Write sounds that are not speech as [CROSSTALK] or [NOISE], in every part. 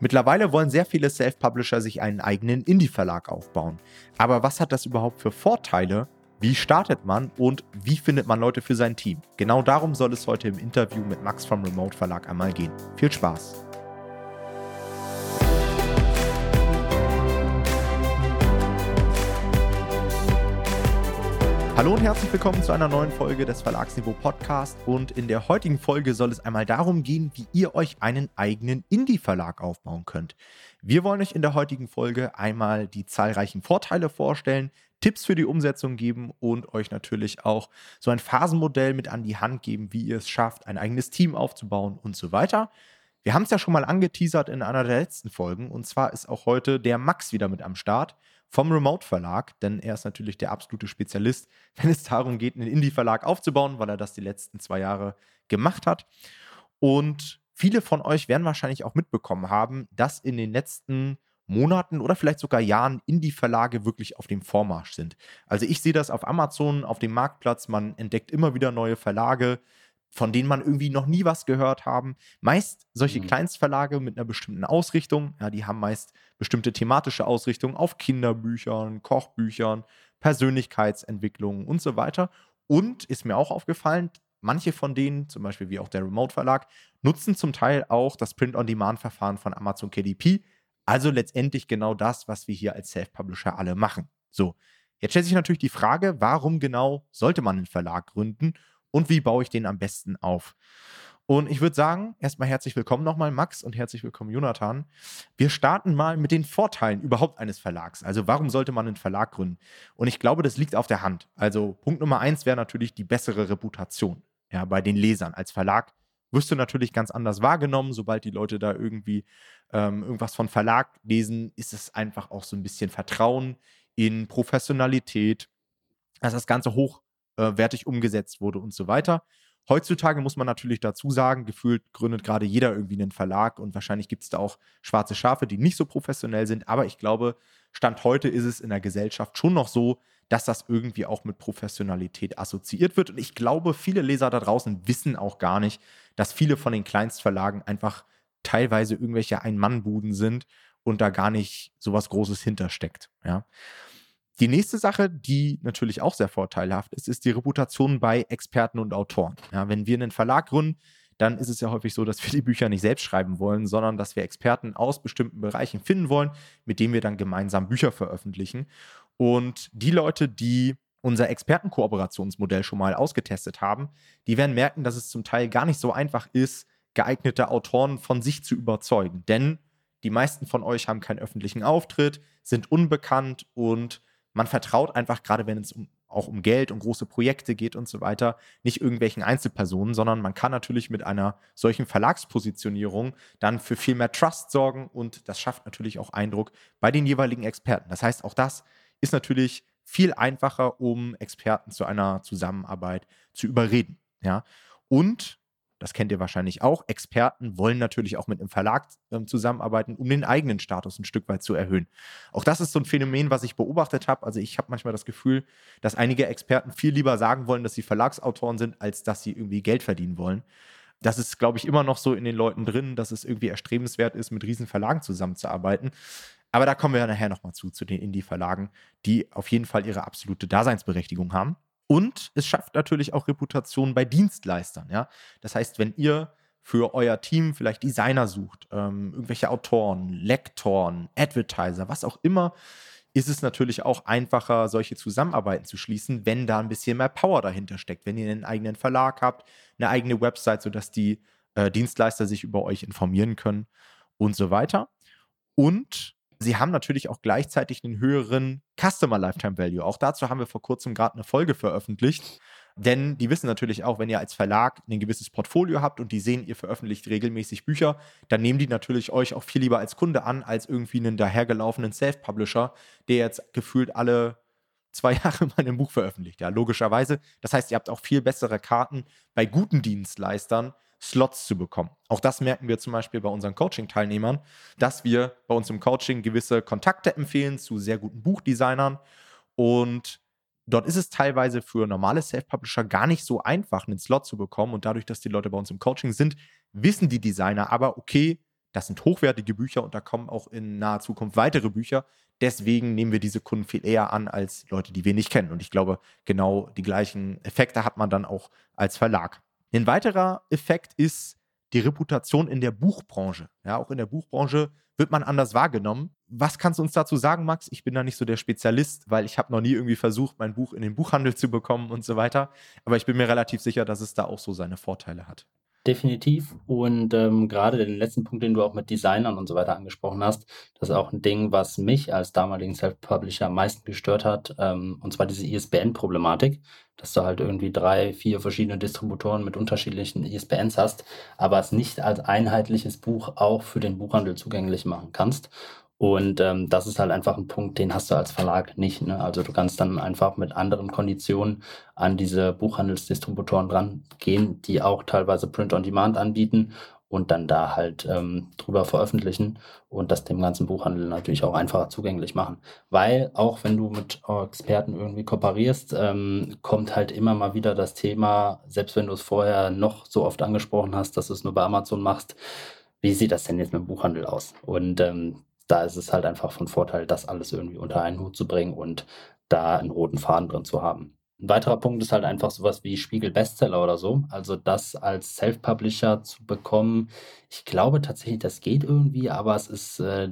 Mittlerweile wollen sehr viele Self-Publisher sich einen eigenen Indie-Verlag aufbauen. Aber was hat das überhaupt für Vorteile? Wie startet man und wie findet man Leute für sein Team? Genau darum soll es heute im Interview mit Max vom Remote Verlag einmal gehen. Viel Spaß! Hallo und herzlich willkommen zu einer neuen Folge des Verlagsniveau Podcast. Und in der heutigen Folge soll es einmal darum gehen, wie ihr euch einen eigenen Indie-Verlag aufbauen könnt. Wir wollen euch in der heutigen Folge einmal die zahlreichen Vorteile vorstellen, Tipps für die Umsetzung geben und euch natürlich auch so ein Phasenmodell mit an die Hand geben, wie ihr es schafft, ein eigenes Team aufzubauen und so weiter. Wir haben es ja schon mal angeteasert in einer der letzten Folgen und zwar ist auch heute der Max wieder mit am Start vom Remote Verlag, denn er ist natürlich der absolute Spezialist, [LAUGHS] wenn es darum geht, einen Indie-Verlag aufzubauen, weil er das die letzten zwei Jahre gemacht hat. Und viele von euch werden wahrscheinlich auch mitbekommen haben, dass in den letzten Monaten oder vielleicht sogar Jahren Indie-Verlage wirklich auf dem Vormarsch sind. Also ich sehe das auf Amazon, auf dem Marktplatz, man entdeckt immer wieder neue Verlage, von denen man irgendwie noch nie was gehört haben. Meist solche mhm. Kleinstverlage mit einer bestimmten Ausrichtung, ja, die haben meist bestimmte thematische Ausrichtungen auf Kinderbüchern, Kochbüchern, Persönlichkeitsentwicklung und so weiter. Und ist mir auch aufgefallen, manche von denen, zum Beispiel wie auch der Remote Verlag, nutzen zum Teil auch das Print-on-Demand-Verfahren von Amazon KDP. Also letztendlich genau das, was wir hier als Self-Publisher alle machen. So, jetzt stellt sich natürlich die Frage, warum genau sollte man einen Verlag gründen und wie baue ich den am besten auf. Und ich würde sagen, erstmal herzlich willkommen nochmal, Max, und herzlich willkommen, Jonathan. Wir starten mal mit den Vorteilen überhaupt eines Verlags. Also, warum sollte man einen Verlag gründen? Und ich glaube, das liegt auf der Hand. Also, Punkt Nummer eins wäre natürlich die bessere Reputation ja, bei den Lesern. Als Verlag wirst du natürlich ganz anders wahrgenommen. Sobald die Leute da irgendwie ähm, irgendwas von Verlag lesen, ist es einfach auch so ein bisschen Vertrauen in Professionalität, dass das Ganze hoch äh, wertig umgesetzt wurde und so weiter. Heutzutage muss man natürlich dazu sagen, gefühlt gründet gerade jeder irgendwie einen Verlag und wahrscheinlich gibt es da auch schwarze Schafe, die nicht so professionell sind. Aber ich glaube, Stand heute ist es in der Gesellschaft schon noch so, dass das irgendwie auch mit Professionalität assoziiert wird. Und ich glaube, viele Leser da draußen wissen auch gar nicht, dass viele von den Kleinstverlagen einfach teilweise irgendwelche Ein-Mann-Buden sind und da gar nicht so was Großes hintersteckt. Ja. Die nächste Sache, die natürlich auch sehr vorteilhaft ist, ist die Reputation bei Experten und Autoren. Ja, wenn wir einen Verlag gründen, dann ist es ja häufig so, dass wir die Bücher nicht selbst schreiben wollen, sondern dass wir Experten aus bestimmten Bereichen finden wollen, mit denen wir dann gemeinsam Bücher veröffentlichen. Und die Leute, die unser Expertenkooperationsmodell schon mal ausgetestet haben, die werden merken, dass es zum Teil gar nicht so einfach ist, geeignete Autoren von sich zu überzeugen. Denn die meisten von euch haben keinen öffentlichen Auftritt, sind unbekannt und man vertraut einfach, gerade wenn es um, auch um Geld und große Projekte geht und so weiter, nicht irgendwelchen Einzelpersonen, sondern man kann natürlich mit einer solchen Verlagspositionierung dann für viel mehr Trust sorgen und das schafft natürlich auch Eindruck bei den jeweiligen Experten. Das heißt, auch das ist natürlich viel einfacher, um Experten zu einer Zusammenarbeit zu überreden. Ja? Und das kennt ihr wahrscheinlich auch, Experten wollen natürlich auch mit einem Verlag äh, zusammenarbeiten, um den eigenen Status ein Stück weit zu erhöhen. Auch das ist so ein Phänomen, was ich beobachtet habe. Also ich habe manchmal das Gefühl, dass einige Experten viel lieber sagen wollen, dass sie Verlagsautoren sind, als dass sie irgendwie Geld verdienen wollen. Das ist, glaube ich, immer noch so in den Leuten drin, dass es irgendwie erstrebenswert ist, mit riesen Verlagen zusammenzuarbeiten. Aber da kommen wir ja nachher nochmal zu, zu den Indie-Verlagen, die auf jeden Fall ihre absolute Daseinsberechtigung haben. Und es schafft natürlich auch Reputation bei Dienstleistern. Ja? Das heißt, wenn ihr für euer Team vielleicht Designer sucht, ähm, irgendwelche Autoren, Lektoren, Advertiser, was auch immer, ist es natürlich auch einfacher, solche Zusammenarbeiten zu schließen, wenn da ein bisschen mehr Power dahinter steckt. Wenn ihr einen eigenen Verlag habt, eine eigene Website, sodass die äh, Dienstleister sich über euch informieren können und so weiter. Und Sie haben natürlich auch gleichzeitig einen höheren Customer Lifetime Value. Auch dazu haben wir vor kurzem gerade eine Folge veröffentlicht. Denn die wissen natürlich auch, wenn ihr als Verlag ein gewisses Portfolio habt und die sehen, ihr veröffentlicht regelmäßig Bücher, dann nehmen die natürlich euch auch viel lieber als Kunde an, als irgendwie einen dahergelaufenen Self-Publisher, der jetzt gefühlt alle zwei [LAUGHS] Jahre mal ein Buch veröffentlicht. Ja, logischerweise. Das heißt, ihr habt auch viel bessere Karten bei guten Dienstleistern, Slots zu bekommen. Auch das merken wir zum Beispiel bei unseren Coaching-Teilnehmern, dass wir bei uns im Coaching gewisse Kontakte empfehlen zu sehr guten Buchdesignern und dort ist es teilweise für normale Self-Publisher gar nicht so einfach, einen Slot zu bekommen und dadurch, dass die Leute bei uns im Coaching sind, wissen die Designer aber, okay, das sind hochwertige Bücher und da kommen auch in naher Zukunft weitere Bücher. Deswegen nehmen wir diese Kunden viel eher an als Leute, die wir nicht kennen. Und ich glaube, genau die gleichen Effekte hat man dann auch als Verlag. Ein weiterer Effekt ist die Reputation in der Buchbranche. Ja, auch in der Buchbranche wird man anders wahrgenommen. Was kannst du uns dazu sagen, Max? Ich bin da nicht so der Spezialist, weil ich habe noch nie irgendwie versucht, mein Buch in den Buchhandel zu bekommen und so weiter. Aber ich bin mir relativ sicher, dass es da auch so seine Vorteile hat. Definitiv. Und ähm, gerade den letzten Punkt, den du auch mit Designern und so weiter angesprochen hast, das ist auch ein Ding, was mich als damaligen Self-Publisher am meisten gestört hat. Ähm, und zwar diese ISBN-Problematik, dass du halt irgendwie drei, vier verschiedene Distributoren mit unterschiedlichen ISBNs hast, aber es nicht als einheitliches Buch auch für den Buchhandel zugänglich machen kannst. Und ähm, das ist halt einfach ein Punkt, den hast du als Verlag nicht. Ne? Also du kannst dann einfach mit anderen Konditionen an diese Buchhandelsdistributoren dran gehen, die auch teilweise Print on Demand anbieten und dann da halt ähm, drüber veröffentlichen und das dem ganzen Buchhandel natürlich auch einfacher zugänglich machen. Weil auch wenn du mit Experten irgendwie kooperierst, ähm, kommt halt immer mal wieder das Thema, selbst wenn du es vorher noch so oft angesprochen hast, dass du es nur bei Amazon machst, wie sieht das denn jetzt mit dem Buchhandel aus? Und ähm, da ist es halt einfach von Vorteil, das alles irgendwie unter einen Hut zu bringen und da einen roten Faden drin zu haben. Ein weiterer Punkt ist halt einfach sowas wie Spiegel Bestseller oder so. Also das als Self-Publisher zu bekommen, ich glaube tatsächlich, das geht irgendwie, aber es ist äh,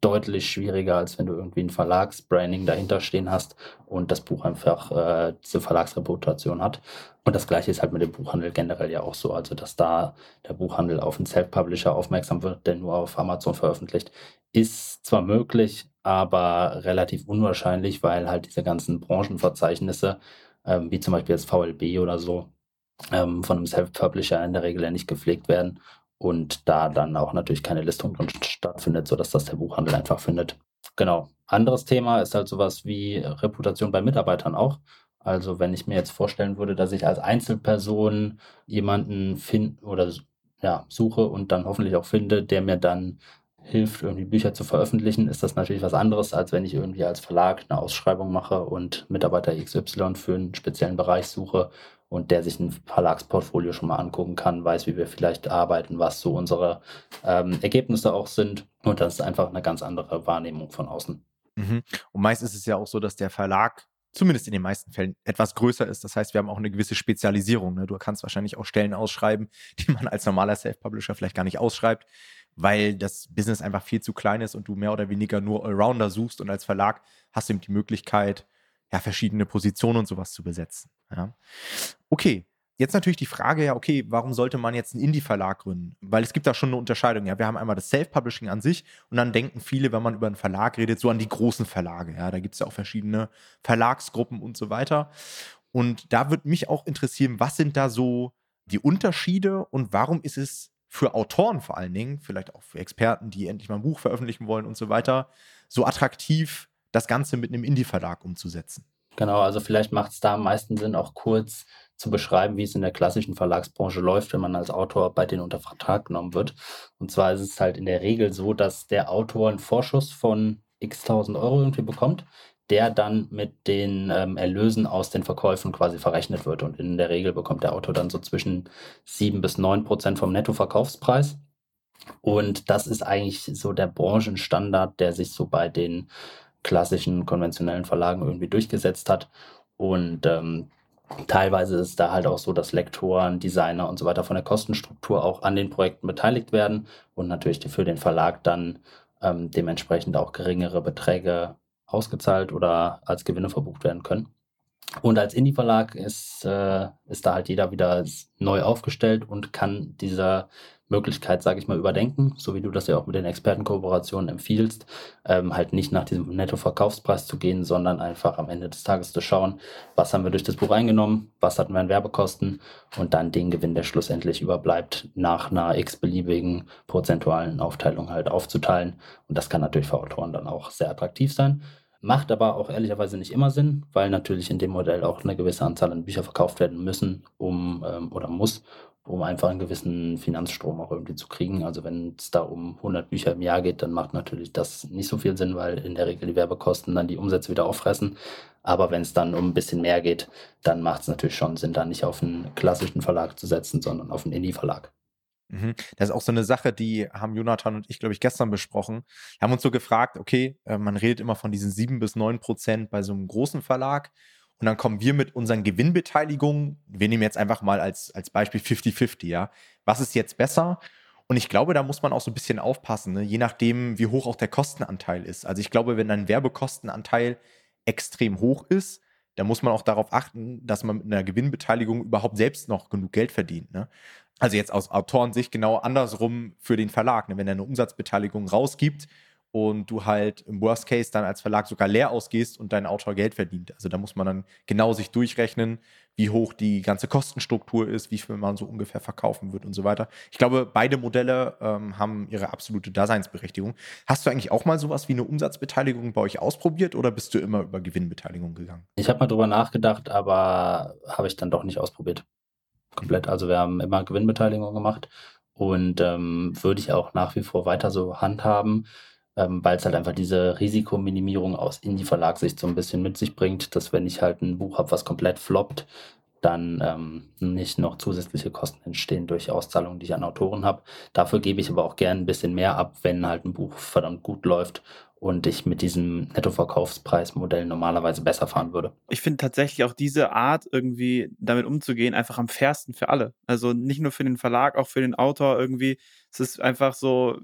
deutlich schwieriger, als wenn du irgendwie ein Verlagsbranding dahinter stehen hast und das Buch einfach äh, diese Verlagsreputation hat. Und das gleiche ist halt mit dem Buchhandel generell ja auch so. Also, dass da der Buchhandel auf einen Self-Publisher aufmerksam wird, der nur auf Amazon veröffentlicht, ist zwar möglich, aber relativ unwahrscheinlich, weil halt diese ganzen Branchenverzeichnisse, ähm, wie zum Beispiel jetzt VLB oder so, ähm, von einem Self-Publisher in der Regel ja nicht gepflegt werden und da dann auch natürlich keine Listung drin stattfindet, sodass das der Buchhandel einfach findet. Genau. Anderes Thema ist halt sowas wie Reputation bei Mitarbeitern auch. Also wenn ich mir jetzt vorstellen würde, dass ich als Einzelperson jemanden finde oder ja, suche und dann hoffentlich auch finde, der mir dann hilft, irgendwie Bücher zu veröffentlichen, ist das natürlich was anderes, als wenn ich irgendwie als Verlag eine Ausschreibung mache und Mitarbeiter XY für einen speziellen Bereich suche und der sich ein Verlagsportfolio schon mal angucken kann, weiß, wie wir vielleicht arbeiten, was so unsere ähm, Ergebnisse auch sind. Und das ist einfach eine ganz andere Wahrnehmung von außen. Mhm. Und meist ist es ja auch so, dass der Verlag zumindest in den meisten Fällen etwas größer ist. Das heißt, wir haben auch eine gewisse Spezialisierung. Ne? Du kannst wahrscheinlich auch Stellen ausschreiben, [LAUGHS] die man als normaler Self-Publisher vielleicht gar nicht ausschreibt, weil das Business einfach viel zu klein ist und du mehr oder weniger nur Allrounder suchst und als Verlag hast du eben die Möglichkeit, ja, verschiedene Positionen und sowas zu besetzen. Ja. Okay, jetzt natürlich die Frage, ja, okay, warum sollte man jetzt einen Indie-Verlag gründen? Weil es gibt da schon eine Unterscheidung. Ja, wir haben einmal das Self-Publishing an sich und dann denken viele, wenn man über einen Verlag redet, so an die großen Verlage. Ja, da gibt es ja auch verschiedene Verlagsgruppen und so weiter. Und da würde mich auch interessieren, was sind da so die Unterschiede und warum ist es für Autoren vor allen Dingen, vielleicht auch für Experten, die endlich mal ein Buch veröffentlichen wollen und so weiter, so attraktiv, das Ganze mit einem Indie-Verlag umzusetzen? Genau, also vielleicht macht es da am meisten Sinn, auch kurz zu beschreiben, wie es in der klassischen Verlagsbranche läuft, wenn man als Autor bei denen unter Vertrag genommen wird. Und zwar ist es halt in der Regel so, dass der Autor einen Vorschuss von x tausend Euro irgendwie bekommt, der dann mit den ähm, Erlösen aus den Verkäufen quasi verrechnet wird. Und in der Regel bekommt der Autor dann so zwischen sieben bis neun Prozent vom Nettoverkaufspreis. Und das ist eigentlich so der Branchenstandard, der sich so bei den klassischen konventionellen Verlagen irgendwie durchgesetzt hat. Und ähm, teilweise ist da halt auch so, dass Lektoren, Designer und so weiter von der Kostenstruktur auch an den Projekten beteiligt werden und natürlich für den Verlag dann ähm, dementsprechend auch geringere Beträge ausgezahlt oder als Gewinne verbucht werden können. Und als Indie-Verlag ist, äh, ist da halt jeder wieder neu aufgestellt und kann dieser Möglichkeit, sage ich mal, überdenken, so wie du das ja auch mit den Expertenkooperationen empfiehlst, ähm, halt nicht nach diesem Nettoverkaufspreis zu gehen, sondern einfach am Ende des Tages zu schauen, was haben wir durch das Buch eingenommen, was hatten wir an Werbekosten und dann den Gewinn, der schlussendlich überbleibt, nach einer x-beliebigen prozentualen Aufteilung halt aufzuteilen. Und das kann natürlich für Autoren dann auch sehr attraktiv sein. Macht aber auch ehrlicherweise nicht immer Sinn, weil natürlich in dem Modell auch eine gewisse Anzahl an Büchern verkauft werden müssen, um ähm, oder muss, um einfach einen gewissen Finanzstrom auch irgendwie zu kriegen. Also wenn es da um 100 Bücher im Jahr geht, dann macht natürlich das nicht so viel Sinn, weil in der Regel die Werbekosten dann die Umsätze wieder auffressen. Aber wenn es dann um ein bisschen mehr geht, dann macht es natürlich schon Sinn, da nicht auf einen klassischen Verlag zu setzen, sondern auf einen Indie-Verlag. Mhm. Das ist auch so eine Sache, die haben Jonathan und ich, glaube ich, gestern besprochen. Wir haben uns so gefragt, okay, äh, man redet immer von diesen sieben bis neun Prozent bei so einem großen Verlag. Und dann kommen wir mit unseren Gewinnbeteiligungen, wir nehmen jetzt einfach mal als, als Beispiel 50-50, ja. Was ist jetzt besser? Und ich glaube, da muss man auch so ein bisschen aufpassen, ne? je nachdem, wie hoch auch der Kostenanteil ist. Also ich glaube, wenn ein Werbekostenanteil extrem hoch ist, dann muss man auch darauf achten, dass man mit einer Gewinnbeteiligung überhaupt selbst noch genug Geld verdient. Ne? Also jetzt aus Autorensicht genau andersrum für den Verlag. Ne? Wenn er eine Umsatzbeteiligung rausgibt und du halt im Worst Case dann als Verlag sogar leer ausgehst und dein Autor Geld verdient. Also da muss man dann genau sich durchrechnen, wie hoch die ganze Kostenstruktur ist, wie viel man so ungefähr verkaufen wird und so weiter. Ich glaube, beide Modelle ähm, haben ihre absolute Daseinsberechtigung. Hast du eigentlich auch mal sowas wie eine Umsatzbeteiligung bei euch ausprobiert oder bist du immer über Gewinnbeteiligung gegangen? Ich habe mal drüber nachgedacht, aber habe ich dann doch nicht ausprobiert. Komplett. Also wir haben immer Gewinnbeteiligung gemacht und ähm, würde ich auch nach wie vor weiter so handhaben ähm, weil es halt einfach diese Risikominimierung aus Indie-Verlagssicht so ein bisschen mit sich bringt, dass wenn ich halt ein Buch habe, was komplett floppt, dann ähm, nicht noch zusätzliche Kosten entstehen durch Auszahlungen, die ich an Autoren habe. Dafür gebe ich aber auch gerne ein bisschen mehr ab, wenn halt ein Buch verdammt gut läuft und ich mit diesem Nettoverkaufspreismodell normalerweise besser fahren würde. Ich finde tatsächlich auch diese Art, irgendwie damit umzugehen, einfach am fairsten für alle. Also nicht nur für den Verlag, auch für den Autor irgendwie. Es ist einfach so,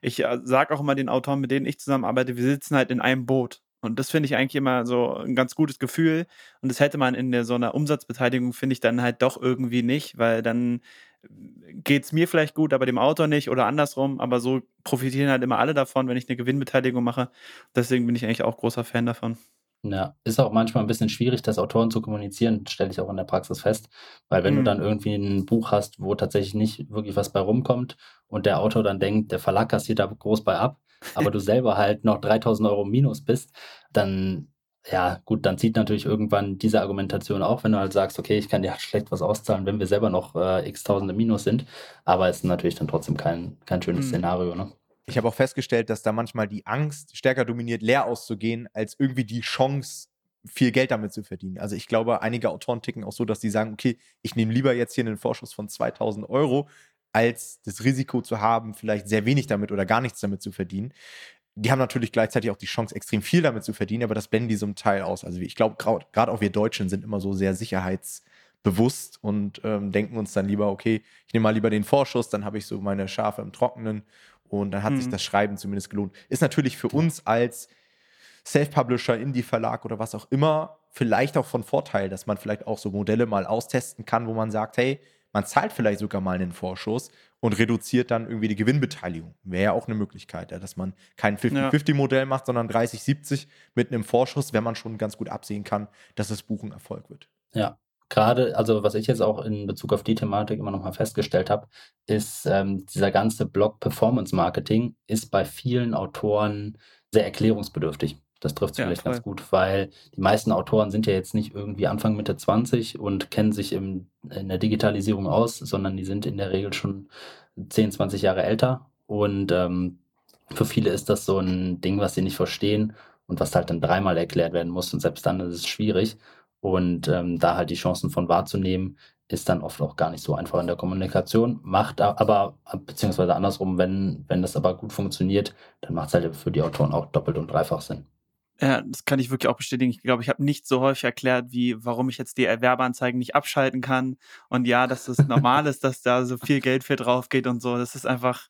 ich äh, sage auch immer den Autoren, mit denen ich zusammenarbeite, wir sitzen halt in einem Boot. Und das finde ich eigentlich immer so ein ganz gutes Gefühl. Und das hätte man in der, so einer Umsatzbeteiligung, finde ich, dann halt doch irgendwie nicht, weil dann geht es mir vielleicht gut, aber dem Autor nicht oder andersrum. Aber so profitieren halt immer alle davon, wenn ich eine Gewinnbeteiligung mache. Deswegen bin ich eigentlich auch großer Fan davon. Ja, ist auch manchmal ein bisschen schwierig, das Autoren zu kommunizieren, stelle ich auch in der Praxis fest. Weil wenn mhm. du dann irgendwie ein Buch hast, wo tatsächlich nicht wirklich was bei rumkommt und der Autor dann denkt, der Verlag kassiert da groß bei ab, aber du [LAUGHS] selber halt noch 3000 Euro minus bist, dann ja, gut, dann zieht natürlich irgendwann diese Argumentation auch, wenn du halt sagst, okay, ich kann dir halt schlecht was auszahlen, wenn wir selber noch äh, x Tausende Minus sind. Aber es ist natürlich dann trotzdem kein, kein schönes mhm. Szenario, ne? Ich habe auch festgestellt, dass da manchmal die Angst stärker dominiert, leer auszugehen, als irgendwie die Chance, viel Geld damit zu verdienen. Also ich glaube, einige Autoren ticken auch so, dass die sagen, okay, ich nehme lieber jetzt hier einen Vorschuss von 2000 Euro, als das Risiko zu haben, vielleicht sehr wenig damit oder gar nichts damit zu verdienen die haben natürlich gleichzeitig auch die Chance, extrem viel damit zu verdienen, aber das blenden die so ein Teil aus. Also ich glaube, gerade auch wir Deutschen sind immer so sehr sicherheitsbewusst und ähm, denken uns dann lieber, okay, ich nehme mal lieber den Vorschuss, dann habe ich so meine Schafe im Trockenen und dann hat mhm. sich das Schreiben zumindest gelohnt. Ist natürlich für uns als Self-Publisher, Indie-Verlag oder was auch immer vielleicht auch von Vorteil, dass man vielleicht auch so Modelle mal austesten kann, wo man sagt, hey, man zahlt vielleicht sogar mal einen Vorschuss und reduziert dann irgendwie die Gewinnbeteiligung. Wäre ja auch eine Möglichkeit, ja, dass man kein 50-50-Modell macht, sondern 30-70 mit einem Vorschuss, wenn man schon ganz gut absehen kann, dass das Buch ein Erfolg wird. Ja, gerade, also was ich jetzt auch in Bezug auf die Thematik immer noch mal festgestellt habe, ist, ähm, dieser ganze Block Performance Marketing ist bei vielen Autoren sehr erklärungsbedürftig. Das trifft es ja, vielleicht voll. ganz gut, weil die meisten Autoren sind ja jetzt nicht irgendwie Anfang Mitte 20 und kennen sich im, in der Digitalisierung aus, sondern die sind in der Regel schon 10, 20 Jahre älter. Und ähm, für viele ist das so ein Ding, was sie nicht verstehen und was halt dann dreimal erklärt werden muss. Und selbst dann ist es schwierig. Und ähm, da halt die Chancen von wahrzunehmen, ist dann oft auch gar nicht so einfach in der Kommunikation. Macht aber, beziehungsweise andersrum, wenn, wenn das aber gut funktioniert, dann macht es halt für die Autoren auch doppelt und dreifach Sinn. Ja, das kann ich wirklich auch bestätigen. Ich glaube, ich habe nicht so häufig erklärt, wie warum ich jetzt die Werbeanzeigen nicht abschalten kann. Und ja, dass es normal ist, dass da so viel Geld für drauf geht und so. Das ist einfach,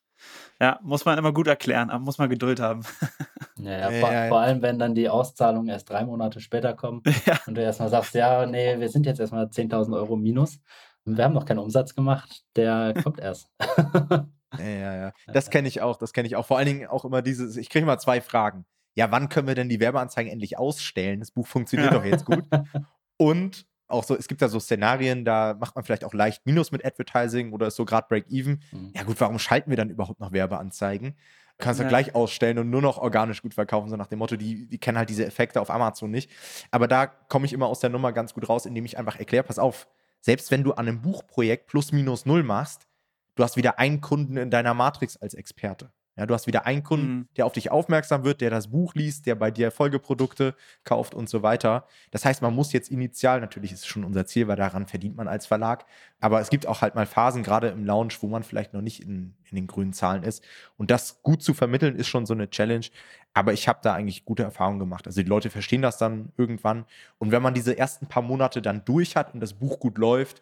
ja, muss man immer gut erklären, aber muss man Geduld haben. [LAUGHS] Ja, ja, vor, ja, ja. vor, allem, wenn dann die Auszahlungen erst drei Monate später kommen [LAUGHS] und du erstmal sagst, ja, nee, wir sind jetzt erstmal 10.000 Euro minus. Und wir haben noch keinen Umsatz gemacht, der kommt erst. [LAUGHS] ja, ja, ja. Das kenne ich auch, das kenne ich auch. Vor allen Dingen auch immer dieses, ich kriege mal zwei Fragen ja, wann können wir denn die Werbeanzeigen endlich ausstellen? Das Buch funktioniert ja. doch jetzt gut. [LAUGHS] Und auch so, es gibt da so Szenarien, da macht man vielleicht auch leicht Minus mit Advertising oder ist so gerade Break-Even. Mhm. Ja, gut, warum schalten wir dann überhaupt noch Werbeanzeigen? Kannst du ja. gleich ausstellen und nur noch organisch gut verkaufen, so nach dem Motto, die, die kennen halt diese Effekte auf Amazon nicht. Aber da komme ich immer aus der Nummer ganz gut raus, indem ich einfach erkläre, pass auf, selbst wenn du an einem Buchprojekt plus minus null machst, du hast wieder einen Kunden in deiner Matrix als Experte. Ja, du hast wieder einen Kunden, mhm. der auf dich aufmerksam wird, der das Buch liest, der bei dir Folgeprodukte kauft und so weiter. Das heißt, man muss jetzt initial, natürlich ist es schon unser Ziel, weil daran verdient man als Verlag, aber es gibt auch halt mal Phasen, gerade im Launch, wo man vielleicht noch nicht in, in den grünen Zahlen ist. Und das gut zu vermitteln, ist schon so eine Challenge. Aber ich habe da eigentlich gute Erfahrungen gemacht. Also die Leute verstehen das dann irgendwann. Und wenn man diese ersten paar Monate dann durch hat und das Buch gut läuft,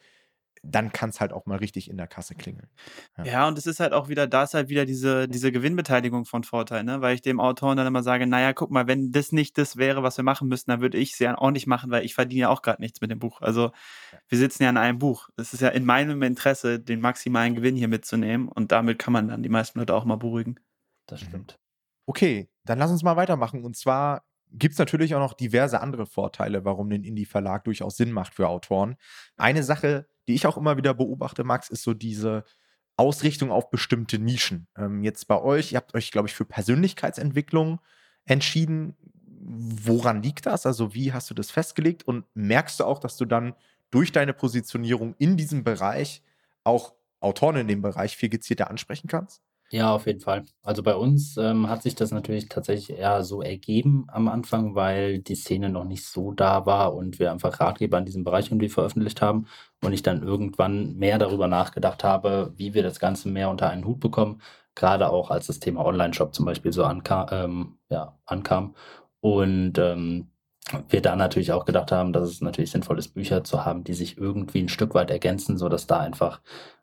dann kann es halt auch mal richtig in der Kasse klingeln. Ja. ja, und es ist halt auch wieder, da ist halt wieder diese, diese Gewinnbeteiligung von Vorteil, ne? Weil ich dem Autoren dann immer sage, naja, guck mal, wenn das nicht das wäre, was wir machen müssten, dann würde ich es ja auch nicht machen, weil ich verdiene ja auch gerade nichts mit dem Buch. Also wir sitzen ja an einem Buch. Es ist ja in meinem Interesse, den maximalen Gewinn hier mitzunehmen und damit kann man dann die meisten Leute auch mal beruhigen. Das mhm. stimmt. Okay, dann lass uns mal weitermachen. Und zwar gibt es natürlich auch noch diverse andere Vorteile, warum ein Indie-Verlag durchaus Sinn macht für Autoren. Eine Sache, die ich auch immer wieder beobachte, Max, ist so diese Ausrichtung auf bestimmte Nischen. Ähm, jetzt bei euch, ihr habt euch, glaube ich, für Persönlichkeitsentwicklung entschieden. Woran liegt das? Also, wie hast du das festgelegt? Und merkst du auch, dass du dann durch deine Positionierung in diesem Bereich auch Autoren in dem Bereich viel gezielter ansprechen kannst? Ja, auf jeden Fall. Also bei uns ähm, hat sich das natürlich tatsächlich eher so ergeben am Anfang, weil die Szene noch nicht so da war und wir einfach Ratgeber in diesem Bereich irgendwie veröffentlicht haben und ich dann irgendwann mehr darüber nachgedacht habe, wie wir das Ganze mehr unter einen Hut bekommen, gerade auch als das Thema Online-Shop zum Beispiel so anka ähm, ja, ankam. Und ähm, wir da natürlich auch gedacht haben, dass es natürlich sinnvoll ist, Bücher zu haben, die sich irgendwie ein Stück weit ergänzen, sodass da einfach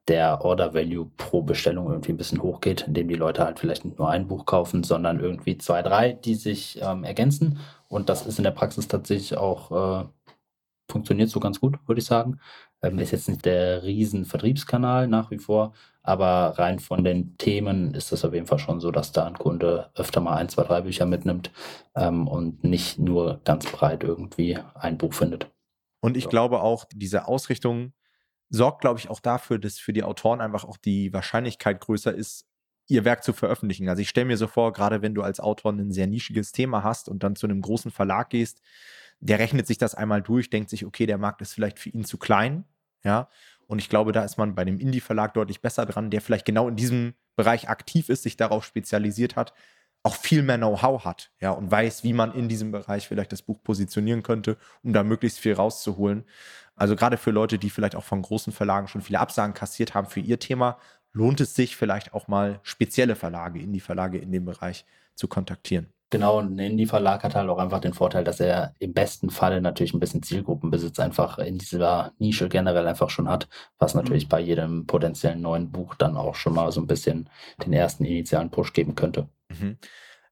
der Order Value pro Bestellung irgendwie ein bisschen hochgeht, indem die Leute halt vielleicht nicht nur ein Buch kaufen, sondern irgendwie zwei, drei, die sich ähm, ergänzen. Und das ist in der Praxis tatsächlich auch, äh, funktioniert so ganz gut, würde ich sagen. Ähm, ist jetzt nicht der riesen Vertriebskanal nach wie vor, aber rein von den Themen ist es auf jeden Fall schon so, dass da ein Kunde öfter mal ein, zwei, drei Bücher mitnimmt ähm, und nicht nur ganz breit irgendwie ein Buch findet. Und ich so. glaube auch, diese Ausrichtung sorgt, glaube ich, auch dafür, dass für die Autoren einfach auch die Wahrscheinlichkeit größer ist, ihr Werk zu veröffentlichen. Also ich stelle mir so vor, gerade wenn du als Autor ein sehr nischiges Thema hast und dann zu einem großen Verlag gehst, der rechnet sich das einmal durch, denkt sich, okay, der Markt ist vielleicht für ihn zu klein, ja. Und ich glaube, da ist man bei dem Indie-Verlag deutlich besser dran, der vielleicht genau in diesem Bereich aktiv ist, sich darauf spezialisiert hat, auch viel mehr Know-how hat, ja, und weiß, wie man in diesem Bereich vielleicht das Buch positionieren könnte, um da möglichst viel rauszuholen. Also gerade für Leute, die vielleicht auch von großen Verlagen schon viele Absagen kassiert haben für ihr Thema, lohnt es sich vielleicht auch mal spezielle Verlage, Indie-Verlage in dem Bereich zu kontaktieren. Genau, ein Indie-Verlag hat halt auch einfach den Vorteil, dass er im besten Falle natürlich ein bisschen Zielgruppenbesitz einfach in dieser Nische generell einfach schon hat, was natürlich mhm. bei jedem potenziellen neuen Buch dann auch schon mal so ein bisschen den ersten initialen Push geben könnte. Mhm.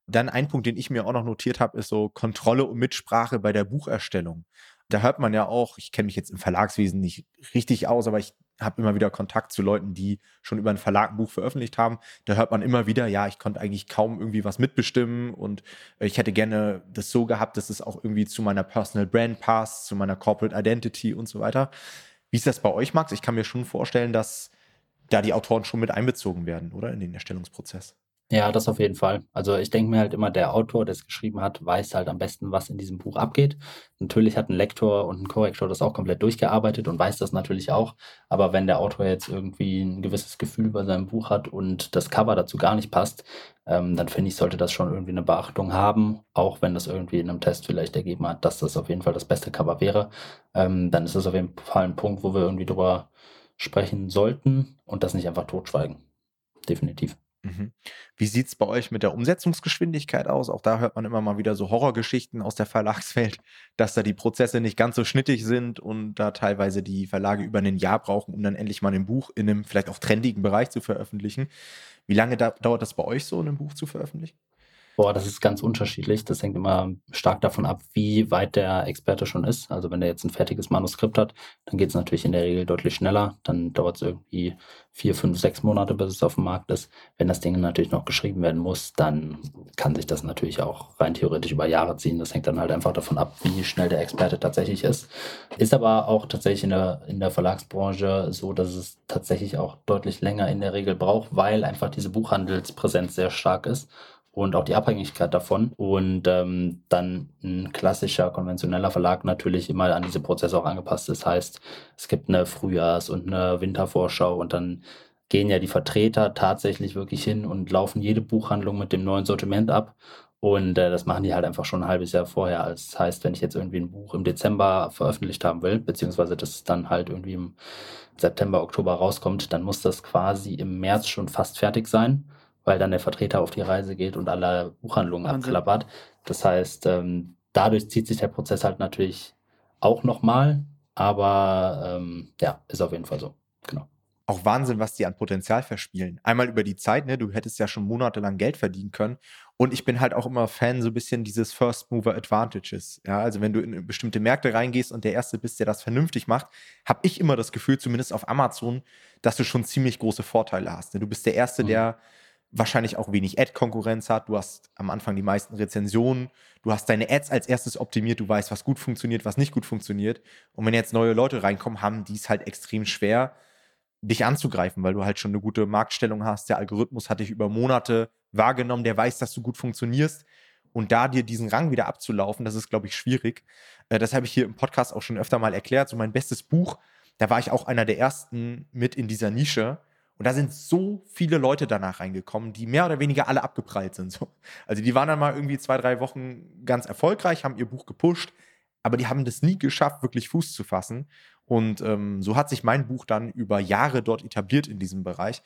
Dann ein Punkt, den ich mir auch noch notiert habe, ist so Kontrolle und Mitsprache bei der Bucherstellung da hört man ja auch, ich kenne mich jetzt im Verlagswesen nicht richtig aus, aber ich habe immer wieder Kontakt zu Leuten, die schon über einen Verlag ein Buch veröffentlicht haben. Da hört man immer wieder, ja, ich konnte eigentlich kaum irgendwie was mitbestimmen und ich hätte gerne das so gehabt, dass es auch irgendwie zu meiner Personal Brand passt, zu meiner Corporate Identity und so weiter. Wie ist das bei euch, Max? Ich kann mir schon vorstellen, dass da die Autoren schon mit einbezogen werden, oder? In den Erstellungsprozess. Ja, das auf jeden Fall. Also ich denke mir halt immer, der Autor, der es geschrieben hat, weiß halt am besten, was in diesem Buch abgeht. Natürlich hat ein Lektor und ein Korrektor das auch komplett durchgearbeitet und weiß das natürlich auch. Aber wenn der Autor jetzt irgendwie ein gewisses Gefühl bei seinem Buch hat und das Cover dazu gar nicht passt, ähm, dann finde ich, sollte das schon irgendwie eine Beachtung haben, auch wenn das irgendwie in einem Test vielleicht ergeben hat, dass das auf jeden Fall das beste Cover wäre. Ähm, dann ist das auf jeden Fall ein Punkt, wo wir irgendwie drüber sprechen sollten und das nicht einfach totschweigen. Definitiv. Mhm. Wie sieht es bei euch mit der Umsetzungsgeschwindigkeit aus? Auch da hört man immer mal wieder so Horrorgeschichten aus der Verlagswelt, [LAUGHS] dass da die Prozesse nicht ganz so schnittig sind und da teilweise die Verlage über ein Jahr brauchen, um dann endlich mal ein Buch in einem vielleicht auch trendigen Bereich zu veröffentlichen. Wie lange da, dauert das bei euch so, ein Buch zu veröffentlichen? Boah, das ist ganz unterschiedlich. Das hängt immer stark davon ab, wie weit der Experte schon ist. Also wenn der jetzt ein fertiges Manuskript hat, dann geht es natürlich in der Regel deutlich schneller. Dann dauert es irgendwie vier, fünf, sechs Monate, bis es auf dem Markt ist. Wenn das Ding natürlich noch geschrieben werden muss, dann kann sich das natürlich auch rein theoretisch über Jahre ziehen. Das hängt dann halt einfach davon ab, wie schnell der Experte tatsächlich ist. Ist aber auch tatsächlich in der, in der Verlagsbranche so, dass es tatsächlich auch deutlich länger in der Regel braucht, weil einfach diese Buchhandelspräsenz sehr stark ist und auch die Abhängigkeit davon. Und ähm, dann ein klassischer, konventioneller Verlag natürlich immer an diese Prozesse auch angepasst ist. Das heißt, es gibt eine Frühjahrs- und eine Wintervorschau und dann gehen ja die Vertreter tatsächlich wirklich hin und laufen jede Buchhandlung mit dem neuen Sortiment ab. Und äh, das machen die halt einfach schon ein halbes Jahr vorher. Also das heißt, wenn ich jetzt irgendwie ein Buch im Dezember veröffentlicht haben will, beziehungsweise das dann halt irgendwie im September, Oktober rauskommt, dann muss das quasi im März schon fast fertig sein, weil dann der Vertreter auf die Reise geht und alle Buchhandlungen Wahnsinn. abklappert. Das heißt, ähm, dadurch zieht sich der Prozess halt natürlich auch nochmal, aber ähm, ja, ist auf jeden Fall so. Genau auch Wahnsinn, was die an Potenzial verspielen. Einmal über die Zeit, ne, du hättest ja schon monatelang Geld verdienen können. Und ich bin halt auch immer Fan so ein bisschen dieses First Mover Advantages. Ja, also wenn du in bestimmte Märkte reingehst und der Erste bist, der das vernünftig macht, habe ich immer das Gefühl, zumindest auf Amazon, dass du schon ziemlich große Vorteile hast. Ne? Du bist der Erste, mhm. der wahrscheinlich auch wenig Ad-Konkurrenz hat. Du hast am Anfang die meisten Rezensionen. Du hast deine Ads als erstes optimiert. Du weißt, was gut funktioniert, was nicht gut funktioniert. Und wenn jetzt neue Leute reinkommen, haben die es halt extrem schwer, dich anzugreifen, weil du halt schon eine gute Marktstellung hast. Der Algorithmus hat dich über Monate wahrgenommen, der weiß, dass du gut funktionierst. Und da dir diesen Rang wieder abzulaufen, das ist, glaube ich, schwierig. Äh, das habe ich hier im Podcast auch schon öfter mal erklärt. So mein bestes Buch, da war ich auch einer der ersten mit in dieser Nische. Und da sind so viele Leute danach reingekommen, die mehr oder weniger alle abgeprallt sind. So. Also die waren dann mal irgendwie zwei, drei Wochen ganz erfolgreich, haben ihr Buch gepusht, aber die haben das nie geschafft, wirklich Fuß zu fassen. Und ähm, so hat sich mein Buch dann über Jahre dort etabliert in diesem Bereich.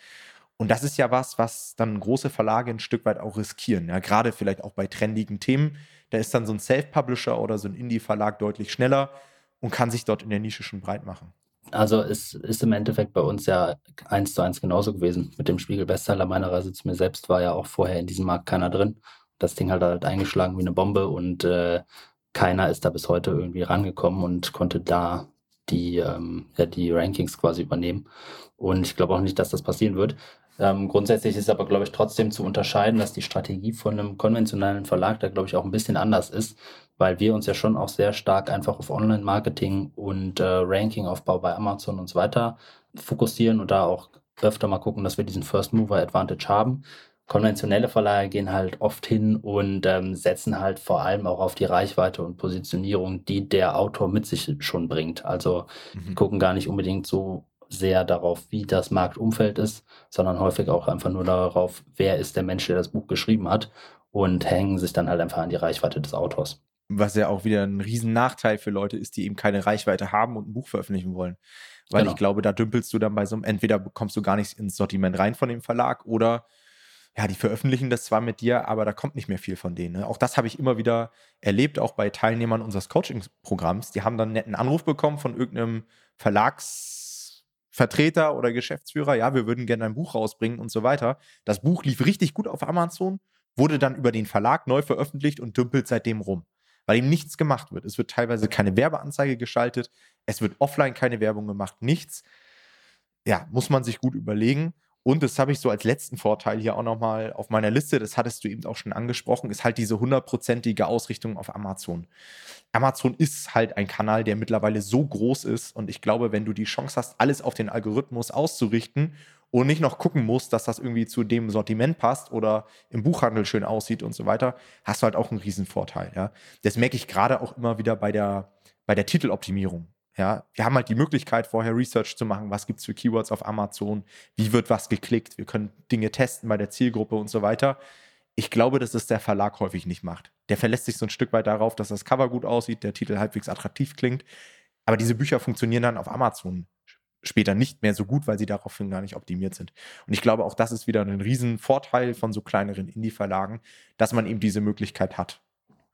Und das ist ja was, was dann große Verlage ein Stück weit auch riskieren. Ja, gerade vielleicht auch bei trendigen Themen. Da ist dann so ein Self-Publisher oder so ein Indie-Verlag deutlich schneller und kann sich dort in der Nische schon breit machen. Also es ist im Endeffekt bei uns ja eins zu eins genauso gewesen. Mit dem Spiegel-Bestseller meiner Reise zu mir selbst war ja auch vorher in diesem Markt keiner drin. Das Ding hat halt eingeschlagen wie eine Bombe und äh, keiner ist da bis heute irgendwie rangekommen und konnte da die, ähm, ja, die Rankings quasi übernehmen. Und ich glaube auch nicht, dass das passieren wird. Ähm, grundsätzlich ist aber, glaube ich, trotzdem zu unterscheiden, dass die Strategie von einem konventionellen Verlag da, glaube ich, auch ein bisschen anders ist, weil wir uns ja schon auch sehr stark einfach auf Online-Marketing und äh, Ranking-Aufbau bei Amazon und so weiter fokussieren und da auch öfter mal gucken, dass wir diesen First Mover Advantage haben konventionelle Verleiher gehen halt oft hin und ähm, setzen halt vor allem auch auf die Reichweite und Positionierung, die der Autor mit sich schon bringt. Also mhm. gucken gar nicht unbedingt so sehr darauf, wie das Marktumfeld ist, sondern häufig auch einfach nur darauf, wer ist der Mensch, der das Buch geschrieben hat und hängen sich dann halt einfach an die Reichweite des Autors. Was ja auch wieder ein riesen Nachteil für Leute ist, die eben keine Reichweite haben und ein Buch veröffentlichen wollen. Weil genau. ich glaube, da dümpelst du dann bei so einem, entweder kommst du gar nicht ins Sortiment rein von dem Verlag oder ja, die veröffentlichen das zwar mit dir, aber da kommt nicht mehr viel von denen. Ne? Auch das habe ich immer wieder erlebt, auch bei Teilnehmern unseres Coaching-Programms. Die haben dann einen netten Anruf bekommen von irgendeinem Verlagsvertreter oder Geschäftsführer. Ja, wir würden gerne ein Buch rausbringen und so weiter. Das Buch lief richtig gut auf Amazon, wurde dann über den Verlag neu veröffentlicht und dümpelt seitdem rum, weil ihm nichts gemacht wird. Es wird teilweise keine Werbeanzeige geschaltet, es wird offline keine Werbung gemacht, nichts. Ja, muss man sich gut überlegen. Und das habe ich so als letzten Vorteil hier auch nochmal auf meiner Liste, das hattest du eben auch schon angesprochen, ist halt diese hundertprozentige Ausrichtung auf Amazon. Amazon ist halt ein Kanal, der mittlerweile so groß ist und ich glaube, wenn du die Chance hast, alles auf den Algorithmus auszurichten und nicht noch gucken musst, dass das irgendwie zu dem Sortiment passt oder im Buchhandel schön aussieht und so weiter, hast du halt auch einen Riesenvorteil. Ja? Das merke ich gerade auch immer wieder bei der, bei der Titeloptimierung. Ja, wir haben halt die Möglichkeit, vorher Research zu machen, was gibt es für Keywords auf Amazon, wie wird was geklickt, wir können Dinge testen bei der Zielgruppe und so weiter. Ich glaube, dass es der Verlag häufig nicht macht. Der verlässt sich so ein Stück weit darauf, dass das Cover gut aussieht, der Titel halbwegs attraktiv klingt. Aber diese Bücher funktionieren dann auf Amazon später nicht mehr so gut, weil sie daraufhin gar nicht optimiert sind. Und ich glaube, auch das ist wieder ein Riesenvorteil von so kleineren Indie-Verlagen, dass man eben diese Möglichkeit hat.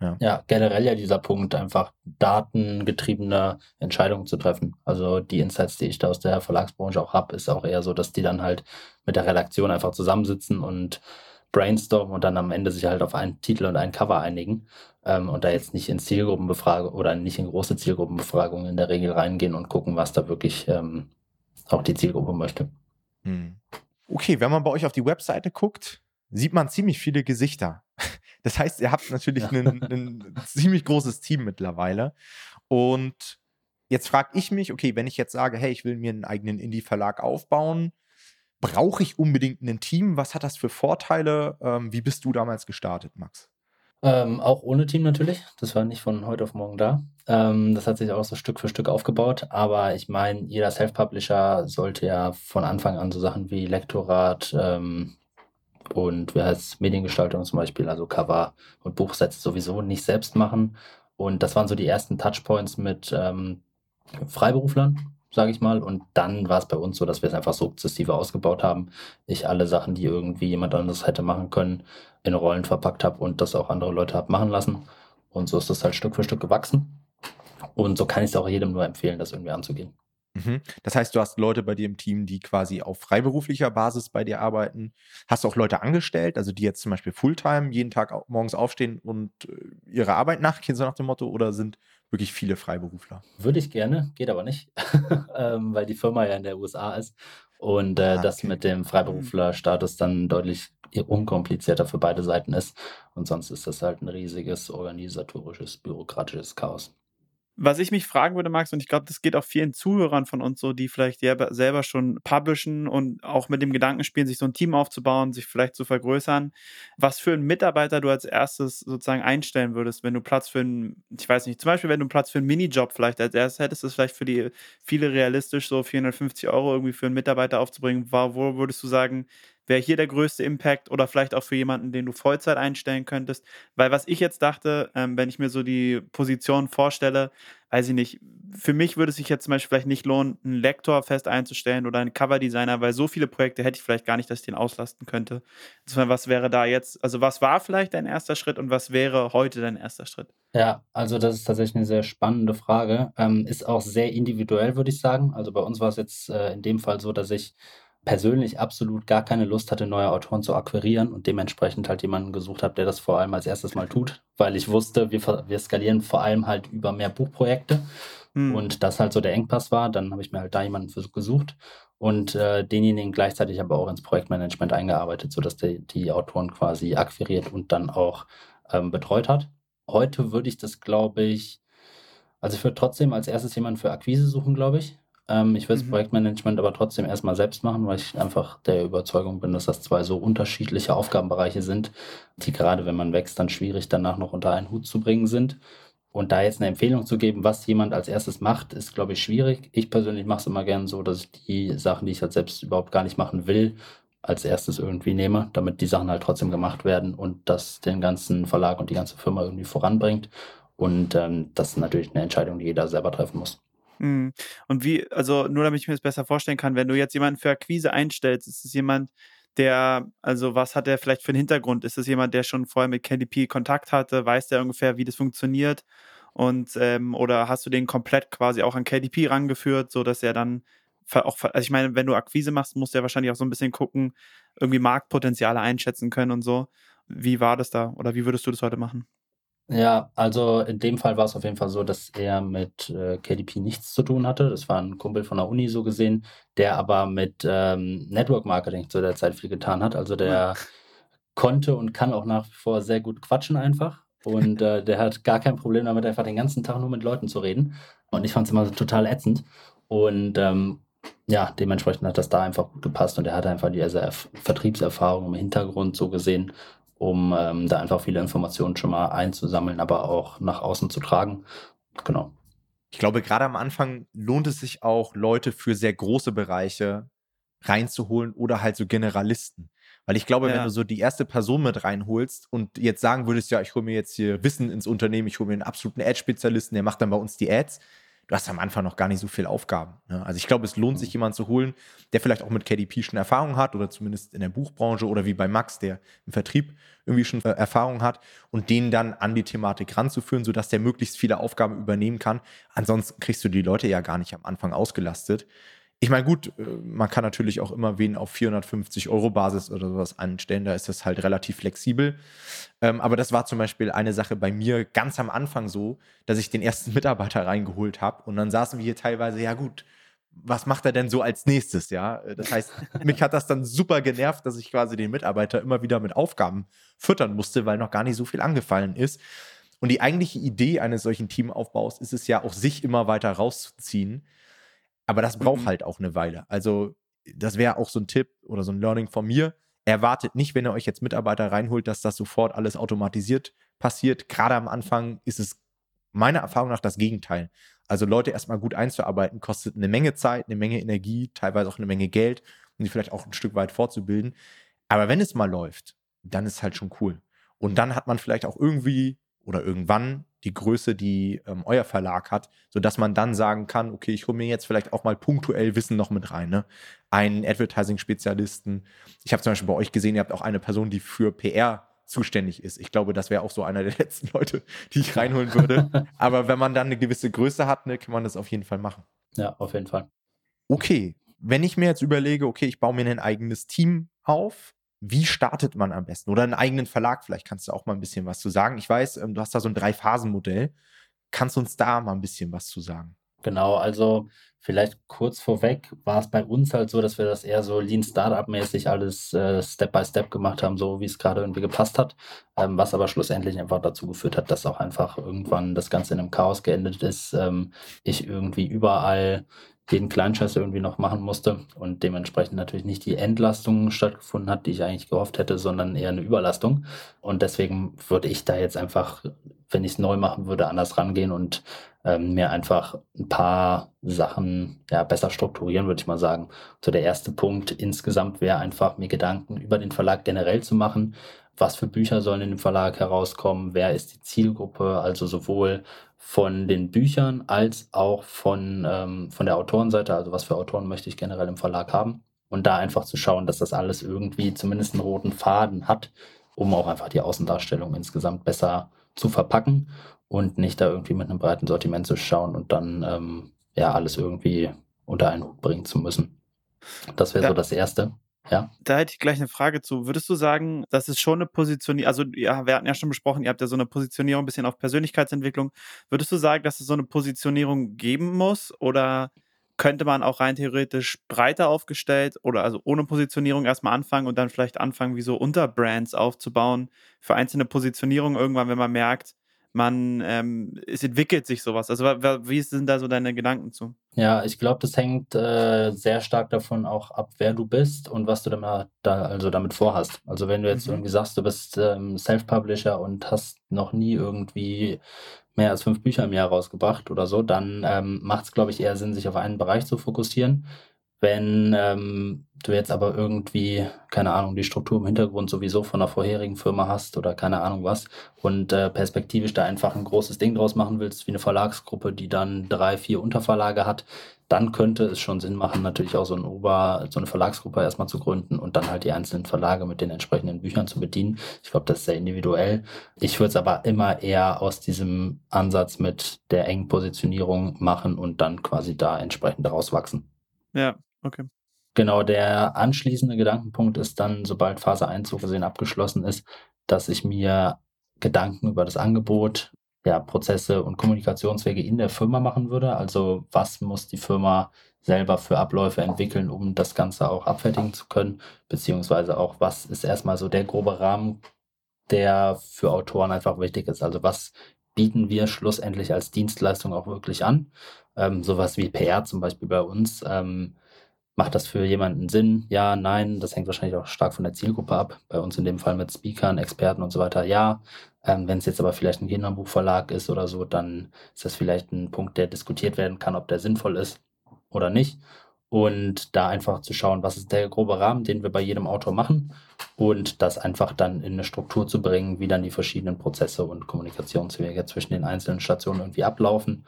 Ja. ja, generell ja dieser Punkt, einfach datengetriebene Entscheidungen zu treffen. Also die Insights, die ich da aus der Verlagsbranche auch habe, ist auch eher so, dass die dann halt mit der Redaktion einfach zusammensitzen und brainstormen und dann am Ende sich halt auf einen Titel und ein Cover einigen ähm, und da jetzt nicht in Zielgruppenbefragung oder nicht in große Zielgruppenbefragungen in der Regel reingehen und gucken, was da wirklich ähm, auch die Zielgruppe möchte. Hm. Okay, wenn man bei euch auf die Webseite guckt, sieht man ziemlich viele Gesichter. [LAUGHS] Das heißt, ihr habt natürlich ja. ein, [LAUGHS] ziemlich großes Team mittlerweile. Und jetzt frage ich mich, okay, wenn ich jetzt sage, hey, ich will mir einen eigenen Indie-Verlag aufbauen, brauche ich unbedingt ein Team? Was hat das für Vorteile? Ähm, wie bist du damals gestartet, Max? Ähm, auch ohne Team natürlich. Das war nicht von heute auf morgen da. Ähm, das hat sich auch so Stück für Stück aufgebaut. Aber ich meine, jeder Self-Publisher sollte ja von Anfang an so Sachen wie Lektorat ähm, und wie heißt Mediengestaltung zum Beispiel, also Cover und Buchsätze sowieso nicht selbst machen. Und das waren so die ersten Touchpoints mit ähm, Freiberuflern, sage ich mal. Und dann war es bei uns so, dass wir es einfach sukzessive ausgebaut haben. Ich alle Sachen, die irgendwie jemand anderes hätte machen können, in Rollen verpackt habe und das auch andere Leute habe machen lassen. Und so ist das halt Stück für Stück gewachsen. Und so kann ich es auch jedem nur empfehlen, das irgendwie anzugehen. Mhm. Das heißt, du hast Leute bei dir im Team, die quasi auf freiberuflicher Basis bei dir arbeiten. Hast du auch Leute angestellt, also die jetzt zum Beispiel Fulltime jeden Tag morgens aufstehen und äh, ihrer Arbeit nachgehen, so nach dem Motto, oder sind wirklich viele Freiberufler? Würde ich gerne, geht aber nicht, [LAUGHS] ähm, weil die Firma ja in der USA ist und äh, ah, okay. das mit dem Freiberuflerstatus dann deutlich unkomplizierter für beide Seiten ist. Und sonst ist das halt ein riesiges organisatorisches, bürokratisches Chaos. Was ich mich fragen würde, Max, und ich glaube, das geht auch vielen Zuhörern von uns so, die vielleicht selber schon publishen und auch mit dem Gedanken spielen, sich so ein Team aufzubauen, sich vielleicht zu vergrößern. Was für einen Mitarbeiter du als erstes sozusagen einstellen würdest, wenn du Platz für einen, ich weiß nicht, zum Beispiel, wenn du Platz für einen Minijob vielleicht als erstes hättest, ist vielleicht für die viele realistisch, so 450 Euro irgendwie für einen Mitarbeiter aufzubringen. Wo würdest du sagen, wäre hier der größte Impact oder vielleicht auch für jemanden, den du Vollzeit einstellen könntest. Weil was ich jetzt dachte, ähm, wenn ich mir so die Position vorstelle, weiß ich nicht, für mich würde es sich jetzt zum Beispiel vielleicht nicht lohnen, einen Lektor fest einzustellen oder einen Coverdesigner, weil so viele Projekte hätte ich vielleicht gar nicht, dass ich den auslasten könnte. Was wäre da jetzt, also was war vielleicht dein erster Schritt und was wäre heute dein erster Schritt? Ja, also das ist tatsächlich eine sehr spannende Frage. Ähm, ist auch sehr individuell, würde ich sagen. Also bei uns war es jetzt äh, in dem Fall so, dass ich persönlich absolut gar keine Lust hatte, neue Autoren zu akquirieren und dementsprechend halt jemanden gesucht habe, der das vor allem als erstes mal tut, weil ich wusste, wir, wir skalieren vor allem halt über mehr Buchprojekte hm. und das halt so der Engpass war. Dann habe ich mir halt da jemanden gesucht und äh, denjenigen gleichzeitig aber auch ins Projektmanagement eingearbeitet, sodass der die Autoren quasi akquiriert und dann auch ähm, betreut hat. Heute würde ich das, glaube ich, also ich würde trotzdem als erstes jemanden für Akquise suchen, glaube ich, ähm, ich will das mhm. Projektmanagement aber trotzdem erstmal selbst machen, weil ich einfach der Überzeugung bin, dass das zwei so unterschiedliche Aufgabenbereiche sind, die gerade, wenn man wächst, dann schwierig danach noch unter einen Hut zu bringen sind. Und da jetzt eine Empfehlung zu geben, was jemand als erstes macht, ist, glaube ich, schwierig. Ich persönlich mache es immer gerne so, dass ich die Sachen, die ich halt selbst überhaupt gar nicht machen will, als erstes irgendwie nehme, damit die Sachen halt trotzdem gemacht werden und das den ganzen Verlag und die ganze Firma irgendwie voranbringt. Und ähm, das ist natürlich eine Entscheidung, die jeder selber treffen muss. Mhm. Und wie, also nur damit ich mir das besser vorstellen kann, wenn du jetzt jemanden für Akquise einstellst, ist es jemand, der, also was hat der vielleicht für einen Hintergrund? Ist es jemand, der schon vorher mit KDP Kontakt hatte? Weiß der ungefähr, wie das funktioniert? Und, ähm, oder hast du den komplett quasi auch an KDP rangeführt, sodass er dann auch, also ich meine, wenn du Akquise machst, musst du ja wahrscheinlich auch so ein bisschen gucken, irgendwie Marktpotenziale einschätzen können und so. Wie war das da? Oder wie würdest du das heute machen? Ja, also in dem Fall war es auf jeden Fall so, dass er mit äh, KDP nichts zu tun hatte. Das war ein Kumpel von der Uni so gesehen, der aber mit ähm, Network Marketing zu der Zeit viel getan hat. Also der [LAUGHS] konnte und kann auch nach wie vor sehr gut quatschen einfach. Und äh, der hat gar kein Problem damit, einfach den ganzen Tag nur mit Leuten zu reden. Und ich fand es immer total ätzend. Und ähm, ja, dementsprechend hat das da einfach gut gepasst und er hatte einfach diese Vertriebserfahrung im Hintergrund so gesehen um ähm, da einfach viele Informationen schon mal einzusammeln, aber auch nach außen zu tragen. Genau. Ich glaube, gerade am Anfang lohnt es sich auch, Leute für sehr große Bereiche reinzuholen oder halt so Generalisten. Weil ich glaube, ja. wenn du so die erste Person mit reinholst und jetzt sagen würdest, ja, ich hole mir jetzt hier Wissen ins Unternehmen, ich hole mir einen absoluten Ad-Spezialisten, der macht dann bei uns die Ads, du hast am Anfang noch gar nicht so viele Aufgaben. Ne? Also ich glaube, es lohnt sich, mhm. jemanden zu holen, der vielleicht auch mit KDP schon Erfahrung hat oder zumindest in der Buchbranche oder wie bei Max, der im Vertrieb irgendwie schon äh, Erfahrung hat und den dann an die Thematik ranzuführen, sodass der möglichst viele Aufgaben übernehmen kann. Ansonsten kriegst du die Leute ja gar nicht am Anfang ausgelastet. Ich meine, gut, äh, man kann natürlich auch immer wen auf 450 Euro Basis oder sowas anstellen, da ist das halt relativ flexibel. Ähm, aber das war zum Beispiel eine Sache bei mir ganz am Anfang so, dass ich den ersten [LAUGHS] Mitarbeiter reingeholt habe und dann saßen wir hier teilweise, ja gut, was macht er denn so als nächstes, ja? Äh, das heißt, [LAUGHS] mich hat das dann super genervt, dass ich quasi den Mitarbeiter immer wieder mit Aufgaben füttern musste, weil noch gar nicht so viel angefallen ist. Und die eigentliche Idee eines solchen Teamaufbaus ist es ja auch, sich immer weiter rauszuziehen aber das braucht mhm. halt auch eine Weile. Also, das wäre auch so ein Tipp oder so ein Learning von mir. erwartet nicht, wenn ihr euch jetzt Mitarbeiter reinholt, dass das sofort alles automatisiert passiert. Gerade am Anfang ist es meiner Erfahrung nach das Gegenteil. Also Leute erstmal gut einzuarbeiten, kostet eine Menge Zeit, eine Menge Energie, teilweise auch eine Menge Geld, um die vielleicht auch ein Stück weit fortzubilden. Aber wenn es mal läuft, dann ist es halt schon cool. Und dann hat man vielleicht auch irgendwie oder irgendwann die Größe, die ähm, euer Verlag hat, sodass man dann sagen kann, okay, ich hole mir jetzt vielleicht auch mal punktuell Wissen noch mit rein. Ne? Einen Advertising-Spezialisten. Ich habe zum Beispiel bei euch gesehen, ihr habt auch eine Person, die für PR zuständig ist. Ich glaube, das wäre auch so einer der [LAUGHS] letzten Leute, die ich reinholen würde. [LAUGHS] Aber wenn man dann eine gewisse Größe hat, ne, kann man das auf jeden Fall machen. Ja, auf jeden Fall. Okay, wenn ich mir jetzt überlege, okay, ich baue mir ein eigenes Team auf, wie startet man am besten? Oder einen eigenen Verlag, vielleicht kannst du auch mal ein bisschen was zu sagen. Ich weiß, ähm, du hast da so ein Drei-Phasen-Modell. Kannst du uns da mal ein bisschen was zu sagen? Genau, also vielleicht kurz vorweg war es bei uns halt so, dass wir das eher so Lean Startup-mäßig alles äh, Step by Step gemacht haben, so wie es gerade irgendwie gepasst hat, ähm, was aber schlussendlich einfach dazu geführt hat, dass auch einfach irgendwann das Ganze in einem Chaos geendet ist. Ähm, ich irgendwie überall jeden Kleinscheiß irgendwie noch machen musste und dementsprechend natürlich nicht die Entlastung stattgefunden hat, die ich eigentlich gehofft hätte, sondern eher eine Überlastung. Und deswegen würde ich da jetzt einfach, wenn ich es neu machen würde, anders rangehen und ähm, mir einfach ein paar Sachen ja, besser strukturieren, würde ich mal sagen. So der erste Punkt insgesamt wäre einfach, mir Gedanken über den Verlag generell zu machen. Was für Bücher sollen in dem Verlag herauskommen? Wer ist die Zielgruppe? Also sowohl von den Büchern als auch von, ähm, von der Autorenseite, also was für Autoren möchte ich generell im Verlag haben. Und da einfach zu schauen, dass das alles irgendwie zumindest einen roten Faden hat, um auch einfach die Außendarstellung insgesamt besser zu verpacken und nicht da irgendwie mit einem breiten Sortiment zu schauen und dann ähm, ja alles irgendwie unter einen Hut bringen zu müssen. Das wäre ja. so das Erste. Ja. Da hätte ich gleich eine Frage zu. Würdest du sagen, das ist schon eine Positionierung, also ja, wir hatten ja schon besprochen, ihr habt ja so eine Positionierung ein bisschen auf Persönlichkeitsentwicklung. Würdest du sagen, dass es so eine Positionierung geben muss oder könnte man auch rein theoretisch breiter aufgestellt oder also ohne Positionierung erstmal anfangen und dann vielleicht anfangen, wie so Unterbrands aufzubauen für einzelne Positionierungen irgendwann, wenn man merkt, man, ähm, es entwickelt sich sowas. Also wie sind da so deine Gedanken zu? Ja, ich glaube, das hängt äh, sehr stark davon auch ab, wer du bist und was du damit, da, also damit vorhast. Also wenn du jetzt mhm. irgendwie sagst, du bist ähm, Self-Publisher und hast noch nie irgendwie mehr als fünf Bücher im Jahr rausgebracht oder so, dann ähm, macht es, glaube ich, eher Sinn, sich auf einen Bereich zu fokussieren. Wenn ähm, du jetzt aber irgendwie, keine Ahnung, die Struktur im Hintergrund sowieso von einer vorherigen Firma hast oder keine Ahnung was und äh, perspektivisch da einfach ein großes Ding draus machen willst, wie eine Verlagsgruppe, die dann drei, vier Unterverlage hat, dann könnte es schon Sinn machen, natürlich auch so, ein Ober, so eine Verlagsgruppe erstmal zu gründen und dann halt die einzelnen Verlage mit den entsprechenden Büchern zu bedienen. Ich glaube, das ist sehr individuell. Ich würde es aber immer eher aus diesem Ansatz mit der engen Positionierung machen und dann quasi da entsprechend rauswachsen. Ja, Okay. Genau, der anschließende Gedankenpunkt ist dann, sobald Phase 1 so gesehen abgeschlossen ist, dass ich mir Gedanken über das Angebot, ja, Prozesse und Kommunikationswege in der Firma machen würde. Also was muss die Firma selber für Abläufe entwickeln, um das Ganze auch abfertigen zu können, beziehungsweise auch, was ist erstmal so der grobe Rahmen, der für Autoren einfach wichtig ist. Also was bieten wir schlussendlich als Dienstleistung auch wirklich an? Ähm, sowas wie PR zum Beispiel bei uns. Ähm, Macht das für jemanden Sinn? Ja, nein. Das hängt wahrscheinlich auch stark von der Zielgruppe ab. Bei uns in dem Fall mit Speakern, Experten und so weiter. Ja. Ähm, Wenn es jetzt aber vielleicht ein Kinderbuchverlag ist oder so, dann ist das vielleicht ein Punkt, der diskutiert werden kann, ob der sinnvoll ist oder nicht. Und da einfach zu schauen, was ist der grobe Rahmen, den wir bei jedem Autor machen und das einfach dann in eine Struktur zu bringen, wie dann die verschiedenen Prozesse und Kommunikationswege zwischen den einzelnen Stationen irgendwie ablaufen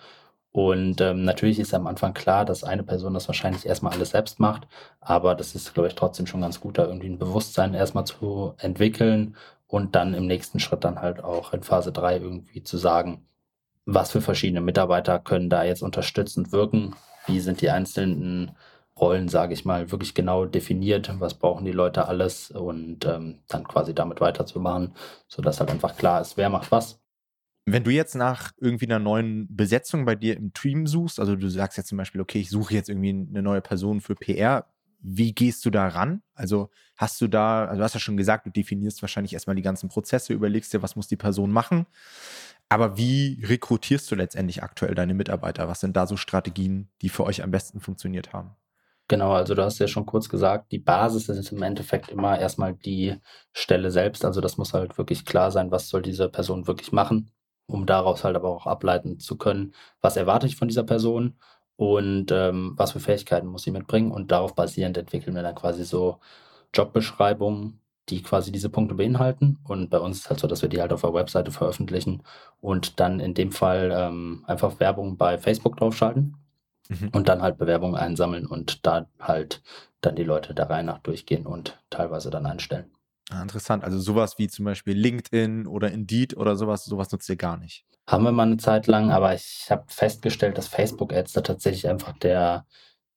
und ähm, natürlich ist am Anfang klar, dass eine Person das wahrscheinlich erstmal alles selbst macht, aber das ist, glaube ich, trotzdem schon ganz gut, da irgendwie ein Bewusstsein erstmal zu entwickeln und dann im nächsten Schritt dann halt auch in Phase 3 irgendwie zu sagen, was für verschiedene Mitarbeiter können da jetzt unterstützend wirken, wie sind die einzelnen Rollen, sage ich mal, wirklich genau definiert, was brauchen die Leute alles? Und ähm, dann quasi damit weiterzumachen, sodass halt einfach klar ist, wer macht was wenn du jetzt nach irgendwie einer neuen Besetzung bei dir im Team suchst, also du sagst jetzt zum Beispiel, okay, ich suche jetzt irgendwie eine neue Person für PR, wie gehst du da ran? Also hast du da, also du hast ja schon gesagt, du definierst wahrscheinlich erstmal die ganzen Prozesse, überlegst dir, was muss die Person machen. Aber wie rekrutierst du letztendlich aktuell deine Mitarbeiter? Was sind da so Strategien, die für euch am besten funktioniert haben? Genau, also du hast ja schon kurz gesagt, die Basis ist im Endeffekt immer erstmal die Stelle selbst. Also das muss halt wirklich klar sein, was soll diese Person wirklich machen, um daraus halt aber auch ableiten zu können, was erwarte ich von dieser Person und ähm, was für Fähigkeiten muss sie mitbringen. Und darauf basierend entwickeln wir dann quasi so Jobbeschreibungen, die quasi diese Punkte beinhalten. Und bei uns ist halt so, dass wir die halt auf der Webseite veröffentlichen und dann in dem Fall ähm, einfach Werbung bei Facebook draufschalten Mhm. Und dann halt Bewerbungen einsammeln und da halt dann die Leute der Reihe nach durchgehen und teilweise dann einstellen. Ah, interessant. Also sowas wie zum Beispiel LinkedIn oder Indeed oder sowas, sowas nutzt ihr gar nicht. Haben wir mal eine Zeit lang, aber ich habe festgestellt, dass Facebook-Ads da tatsächlich einfach der,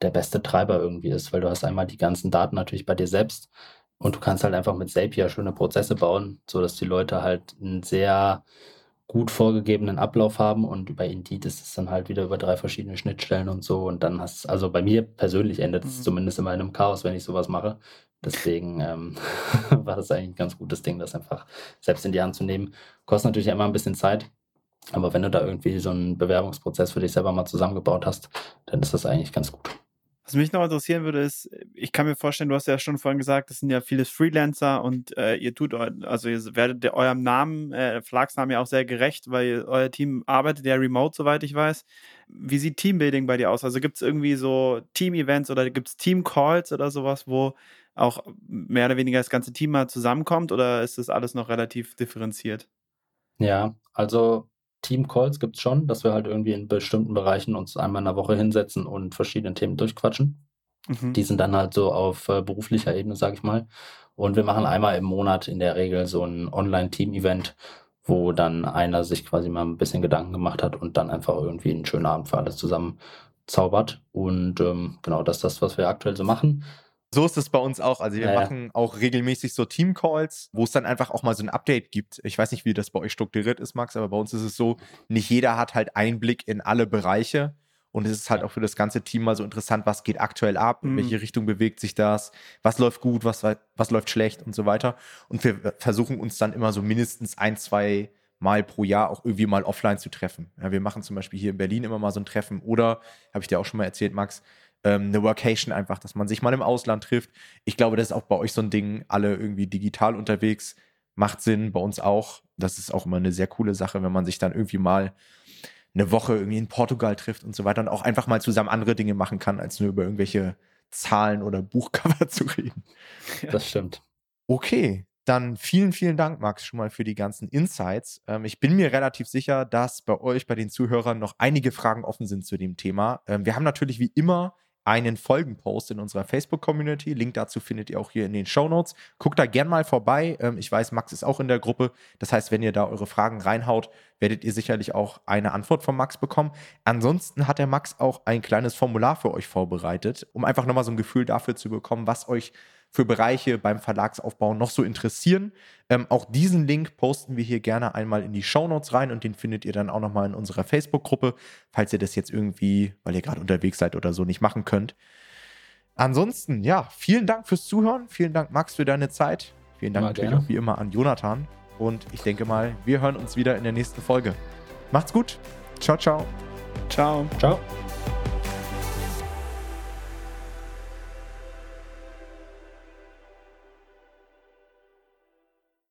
der beste Treiber irgendwie ist, weil du hast einmal die ganzen Daten natürlich bei dir selbst und du kannst halt einfach mit Zapier schöne Prozesse bauen, sodass die Leute halt ein sehr gut vorgegebenen Ablauf haben und über Indeed ist es dann halt wieder über drei verschiedene Schnittstellen und so und dann hast also bei mir persönlich endet es mhm. zumindest immer in einem Chaos, wenn ich sowas mache. Deswegen ähm, [LAUGHS] war das eigentlich ein ganz gutes Ding, das einfach selbst in die Hand zu nehmen. Kostet natürlich immer ein bisschen Zeit, aber wenn du da irgendwie so einen Bewerbungsprozess für dich selber mal zusammengebaut hast, dann ist das eigentlich ganz gut. Was mich noch interessieren würde, ist, ich kann mir vorstellen, du hast ja schon vorhin gesagt, das sind ja viele Freelancer und äh, ihr tut, also ihr werdet eurem Namen, äh, Verlagsnamen ja auch sehr gerecht, weil euer Team arbeitet ja remote, soweit ich weiß. Wie sieht Teambuilding bei dir aus? Also gibt es irgendwie so Team-Events oder gibt es Team-Calls oder sowas, wo auch mehr oder weniger das ganze Team mal zusammenkommt oder ist das alles noch relativ differenziert? Ja, also Team-Calls gibt es schon, dass wir halt irgendwie in bestimmten Bereichen uns einmal in der Woche hinsetzen und verschiedene Themen durchquatschen. Mhm. Die sind dann halt so auf äh, beruflicher Ebene, sag ich mal. Und wir machen einmal im Monat in der Regel so ein Online-Team-Event, wo dann einer sich quasi mal ein bisschen Gedanken gemacht hat und dann einfach irgendwie einen schönen Abend für alles zusammen zaubert. Und ähm, genau, das ist das, was wir aktuell so machen. So ist es bei uns auch. Also wir naja. machen auch regelmäßig so Team-Calls, wo es dann einfach auch mal so ein Update gibt. Ich weiß nicht, wie das bei euch strukturiert ist, Max, aber bei uns ist es so, nicht jeder hat halt Einblick in alle Bereiche. Und es ist halt auch für das ganze Team mal so interessant, was geht aktuell ab, in mhm. welche Richtung bewegt sich das, was läuft gut, was, was läuft schlecht und so weiter. Und wir versuchen uns dann immer so mindestens ein, zwei Mal pro Jahr auch irgendwie mal offline zu treffen. Ja, wir machen zum Beispiel hier in Berlin immer mal so ein Treffen oder, habe ich dir auch schon mal erzählt, Max, ähm, eine Workation einfach, dass man sich mal im Ausland trifft. Ich glaube, das ist auch bei euch so ein Ding, alle irgendwie digital unterwegs, macht Sinn, bei uns auch. Das ist auch immer eine sehr coole Sache, wenn man sich dann irgendwie mal eine Woche irgendwie in Portugal trifft und so weiter und auch einfach mal zusammen andere Dinge machen kann, als nur über irgendwelche Zahlen oder Buchcover [LAUGHS] zu reden. Das stimmt. Okay, dann vielen, vielen Dank, Max, schon mal für die ganzen Insights. Ähm, ich bin mir relativ sicher, dass bei euch, bei den Zuhörern, noch einige Fragen offen sind zu dem Thema. Ähm, wir haben natürlich wie immer einen Folgenpost in unserer Facebook-Community. Link dazu findet ihr auch hier in den Show Notes. Guckt da gern mal vorbei. Ähm, ich weiß, Max ist auch in der Gruppe. Das heißt, wenn ihr da eure Fragen reinhaut, werdet ihr sicherlich auch eine Antwort von Max bekommen. Ansonsten hat der Max auch ein kleines Formular für euch vorbereitet, um einfach nochmal so ein Gefühl dafür zu bekommen, was euch für Bereiche beim Verlagsaufbau noch so interessieren. Ähm, auch diesen Link posten wir hier gerne einmal in die Show Notes rein und den findet ihr dann auch nochmal in unserer Facebook-Gruppe, falls ihr das jetzt irgendwie, weil ihr gerade unterwegs seid oder so, nicht machen könnt. Ansonsten, ja, vielen Dank fürs Zuhören. Vielen Dank, Max, für deine Zeit. Vielen Dank natürlich auch wie immer an Jonathan. Und ich denke mal, wir hören uns wieder in der nächsten Folge. Macht's gut. Ciao, ciao. Ciao. Ciao.